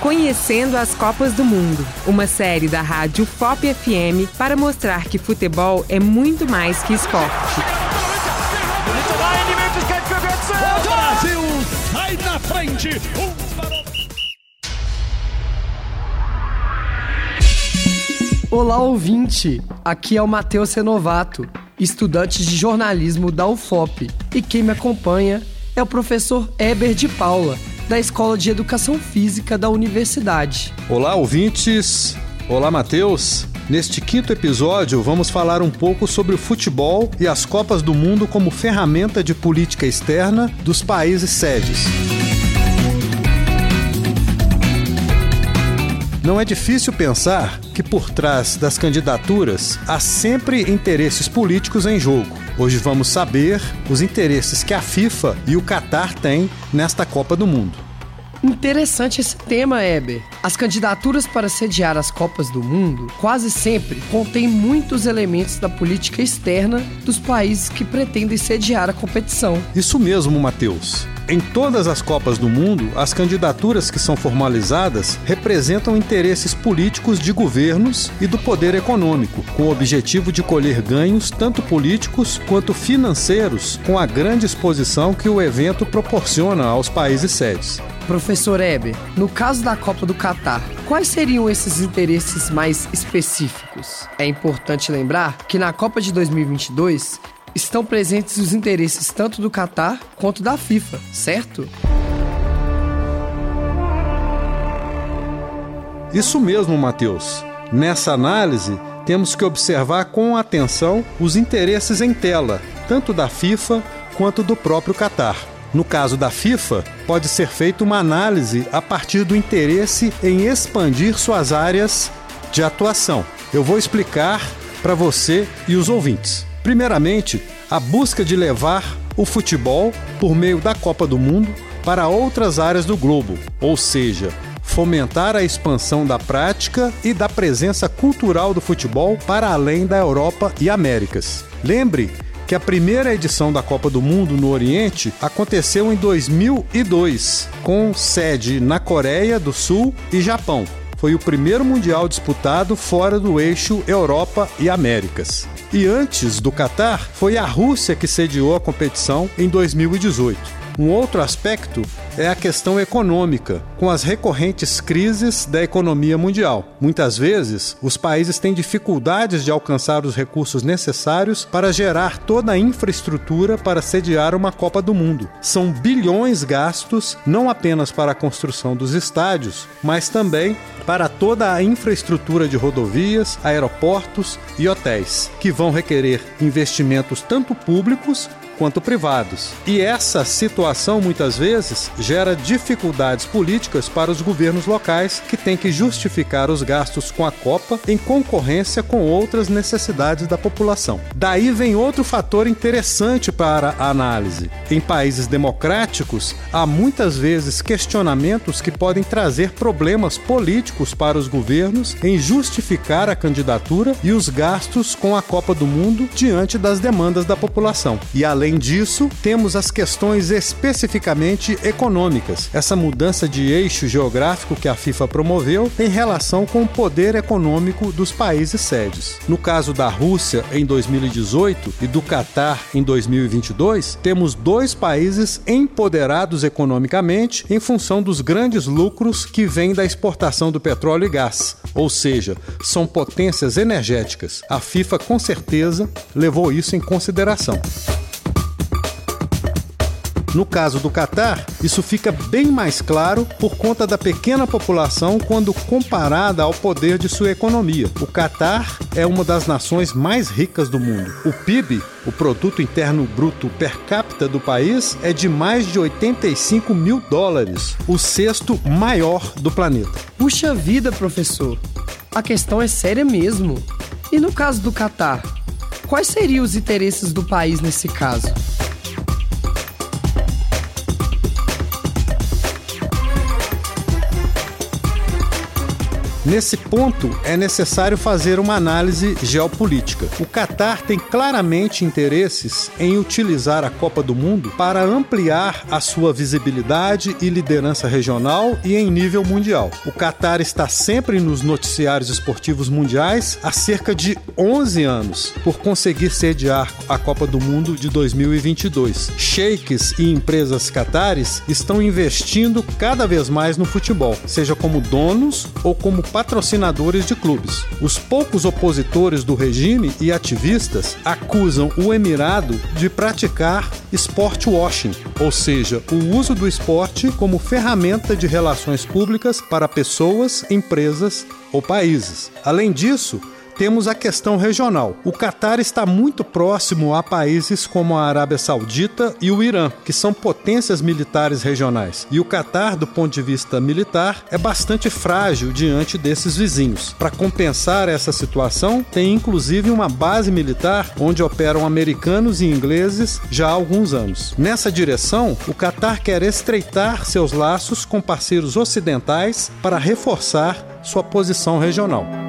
Conhecendo as Copas do Mundo, uma série da rádio FOP FM para mostrar que futebol é muito mais que esporte. Brasil sai na frente. Olá, ouvinte! Aqui é o Matheus Renovato, estudante de jornalismo da UFOP. E quem me acompanha é o professor Eber de Paula, da Escola de Educação Física da Universidade. Olá, ouvintes! Olá, Matheus! Neste quinto episódio, vamos falar um pouco sobre o futebol e as Copas do Mundo como ferramenta de política externa dos países sedes. Não é difícil pensar que por trás das candidaturas há sempre interesses políticos em jogo. Hoje vamos saber os interesses que a FIFA e o Catar têm nesta Copa do Mundo. Interessante esse tema, Eber. As candidaturas para sediar as Copas do Mundo quase sempre contêm muitos elementos da política externa dos países que pretendem sediar a competição. Isso mesmo, Matheus. Em todas as Copas do Mundo, as candidaturas que são formalizadas representam interesses políticos de governos e do poder econômico, com o objetivo de colher ganhos tanto políticos quanto financeiros com a grande exposição que o evento proporciona aos países sedes. Professor Eber, no caso da Copa do Catar, quais seriam esses interesses mais específicos? É importante lembrar que na Copa de 2022 estão presentes os interesses tanto do Catar quanto da FIFA, certo? Isso mesmo, Matheus. Nessa análise, temos que observar com atenção os interesses em tela, tanto da FIFA quanto do próprio Catar. No caso da FIFA, pode ser feita uma análise a partir do interesse em expandir suas áreas de atuação. Eu vou explicar para você e os ouvintes. Primeiramente, a busca de levar o futebol por meio da Copa do Mundo para outras áreas do globo, ou seja, fomentar a expansão da prática e da presença cultural do futebol para além da Europa e Américas. Lembre que a primeira edição da Copa do Mundo no Oriente aconteceu em 2002, com sede na Coreia do Sul e Japão. Foi o primeiro mundial disputado fora do eixo Europa e Américas. E antes do Catar, foi a Rússia que sediou a competição em 2018. Um outro aspecto é a questão econômica, com as recorrentes crises da economia mundial. Muitas vezes, os países têm dificuldades de alcançar os recursos necessários para gerar toda a infraestrutura para sediar uma Copa do Mundo. São bilhões gastos não apenas para a construção dos estádios, mas também para toda a infraestrutura de rodovias, aeroportos e hotéis, que vão requerer investimentos tanto públicos quanto privados. E essa situação muitas vezes gera dificuldades políticas para os governos locais que têm que justificar os gastos com a Copa em concorrência com outras necessidades da população. Daí vem outro fator interessante para a análise. Em países democráticos, há muitas vezes questionamentos que podem trazer problemas políticos para os governos em justificar a candidatura e os gastos com a Copa do Mundo diante das demandas da população. E além Além disso, temos as questões especificamente econômicas, essa mudança de eixo geográfico que a FIFA promoveu em relação com o poder econômico dos países sedes. No caso da Rússia em 2018 e do Catar em 2022, temos dois países empoderados economicamente em função dos grandes lucros que vêm da exportação do petróleo e gás, ou seja, são potências energéticas. A FIFA com certeza levou isso em consideração. No caso do Catar, isso fica bem mais claro por conta da pequena população quando comparada ao poder de sua economia. O Catar é uma das nações mais ricas do mundo. O PIB, o produto interno bruto per capita do país, é de mais de 85 mil dólares, o sexto maior do planeta. Puxa vida, professor. A questão é séria mesmo. E no caso do Catar, quais seriam os interesses do país nesse caso? Nesse ponto, é necessário fazer uma análise geopolítica. O Catar tem claramente interesses em utilizar a Copa do Mundo para ampliar a sua visibilidade e liderança regional e em nível mundial. O Catar está sempre nos noticiários esportivos mundiais há cerca de 11 anos por conseguir sediar a Copa do Mundo de 2022. Sheiks e empresas catares estão investindo cada vez mais no futebol, seja como donos ou como patrocinadores de clubes. Os poucos opositores do regime e ativistas acusam o Emirado de praticar sport washing, ou seja, o uso do esporte como ferramenta de relações públicas para pessoas, empresas ou países. Além disso, temos a questão regional. O Catar está muito próximo a países como a Arábia Saudita e o Irã, que são potências militares regionais. E o Catar, do ponto de vista militar, é bastante frágil diante desses vizinhos. Para compensar essa situação, tem inclusive uma base militar onde operam americanos e ingleses já há alguns anos. Nessa direção, o Catar quer estreitar seus laços com parceiros ocidentais para reforçar sua posição regional.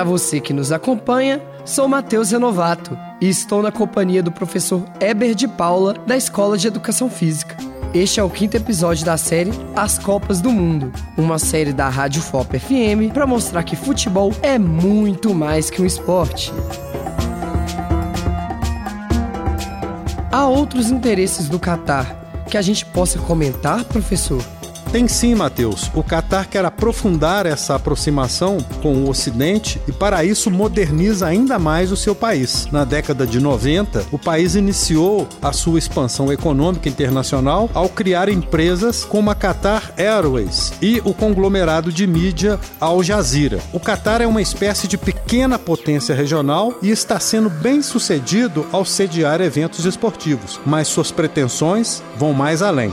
Para você que nos acompanha, sou Matheus Renovato e estou na companhia do professor Eber de Paula, da Escola de Educação Física. Este é o quinto episódio da série As Copas do Mundo, uma série da Rádio FOP FM para mostrar que futebol é muito mais que um esporte. Há outros interesses do Catar que a gente possa comentar, professor? Tem sim, Matheus. O Catar quer aprofundar essa aproximação com o Ocidente e, para isso, moderniza ainda mais o seu país. Na década de 90, o país iniciou a sua expansão econômica internacional ao criar empresas como a Qatar Airways e o conglomerado de mídia Al Jazeera. O Catar é uma espécie de pequena potência regional e está sendo bem sucedido ao sediar eventos esportivos, mas suas pretensões vão mais além.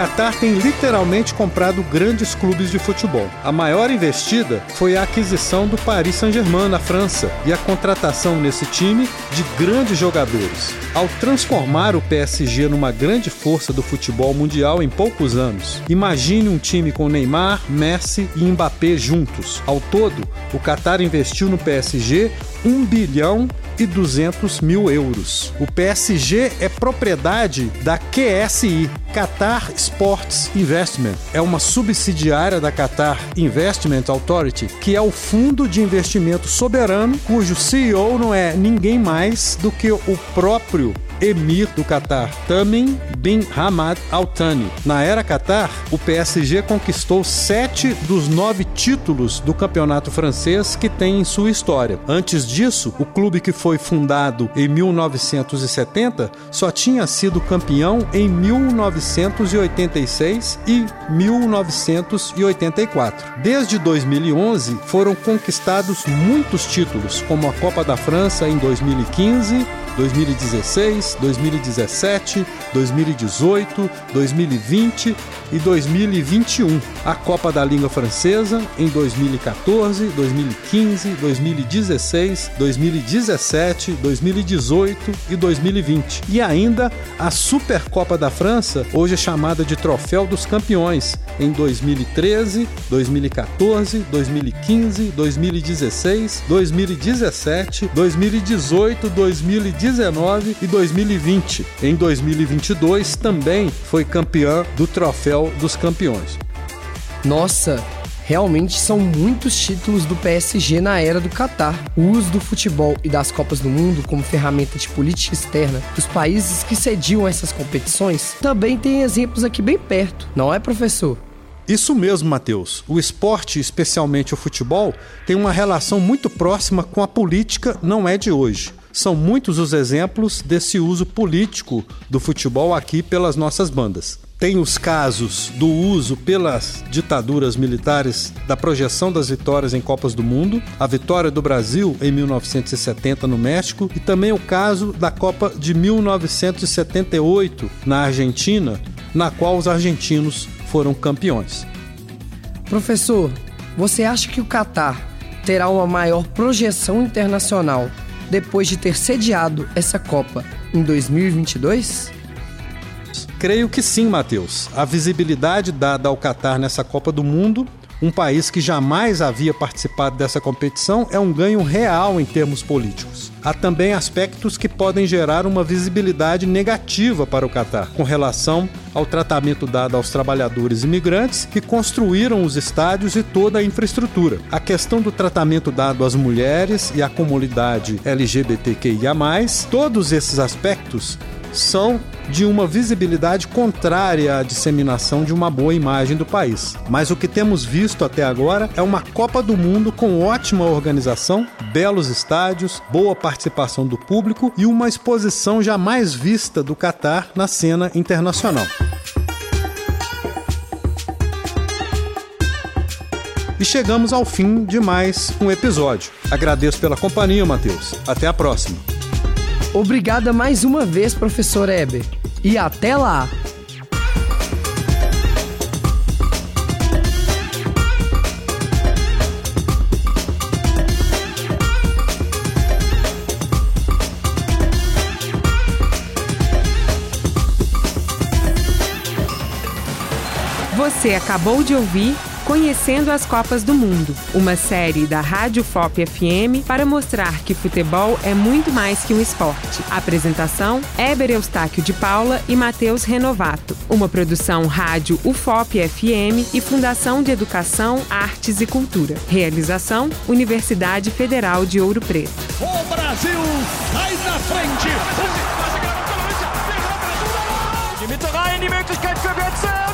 O Qatar tem literalmente comprado grandes clubes de futebol. A maior investida foi a aquisição do Paris Saint-Germain na França e a contratação nesse time de grandes jogadores. Ao transformar o PSG numa grande força do futebol mundial em poucos anos, imagine um time com Neymar, Messi e Mbappé juntos. Ao todo, o Qatar investiu no PSG 1 bilhão e 200 mil euros. O PSG é propriedade da QSI, Qatar Sports Investment. É uma subsidiária da Qatar Investment Authority, que é o fundo de investimento soberano cujo CEO não é ninguém mais do que o próprio emir do Catar, Tamim bin Hamad Al Thani. Na era Catar, o PSG conquistou sete dos nove títulos do campeonato francês que tem em sua história. Antes disso, o clube que foi fundado em 1970 só tinha sido campeão em 1986 e 1984. Desde 2011, foram conquistados muitos títulos, como a Copa da França em 2015, 2016, 2017, 2018, 2020 e 2021. A Copa da Língua Francesa em 2014, 2015, 2016, 2017, 2018 e 2020. E ainda a Supercopa da França, hoje chamada de Troféu dos Campeões, em 2013, 2014, 2015, 2016, 2017, 2018, 2019 e 2020. Em 2022 também foi campeã do Troféu dos Campeões. Nossa, realmente são muitos títulos do PSG na era do Catar. O uso do futebol e das Copas do Mundo como ferramenta de política externa dos países que cediam essas competições também tem exemplos aqui bem perto, não é, professor? Isso mesmo, Matheus. O esporte, especialmente o futebol, tem uma relação muito próxima com a política, não é de hoje. São muitos os exemplos desse uso político do futebol aqui pelas nossas bandas. Tem os casos do uso pelas ditaduras militares da projeção das vitórias em Copas do Mundo, a vitória do Brasil em 1970 no México e também o caso da Copa de 1978 na Argentina, na qual os argentinos foram campeões. Professor, você acha que o Catar terá uma maior projeção internacional depois de ter sediado essa Copa em 2022? Creio que sim, Matheus. A visibilidade dada ao Catar nessa Copa do Mundo um país que jamais havia participado dessa competição é um ganho real em termos políticos. Há também aspectos que podem gerar uma visibilidade negativa para o Catar, com relação ao tratamento dado aos trabalhadores imigrantes que construíram os estádios e toda a infraestrutura. A questão do tratamento dado às mulheres e à comunidade LGBTQIA, todos esses aspectos são de uma visibilidade contrária à disseminação de uma boa imagem do país. Mas o que temos visto até agora é uma Copa do Mundo com ótima organização, belos estádios, boa participação do público e uma exposição jamais vista do Catar na cena internacional. E chegamos ao fim de mais um episódio. Agradeço pela companhia, Matheus. Até a próxima. Obrigada mais uma vez, professor Eber. E até lá! Você acabou de ouvir Conhecendo as Copas do Mundo, uma série da Rádio FOP FM para mostrar que futebol é muito mais que um esporte. Apresentação: Éber Eustáquio de Paula e Matheus Renovato. Uma produção Rádio UFOP FM e Fundação de Educação, Artes e Cultura. Realização: Universidade Federal de Ouro Preto. O Brasil sai na frente! Die Mitte rein, die Möglichkeit für Götze.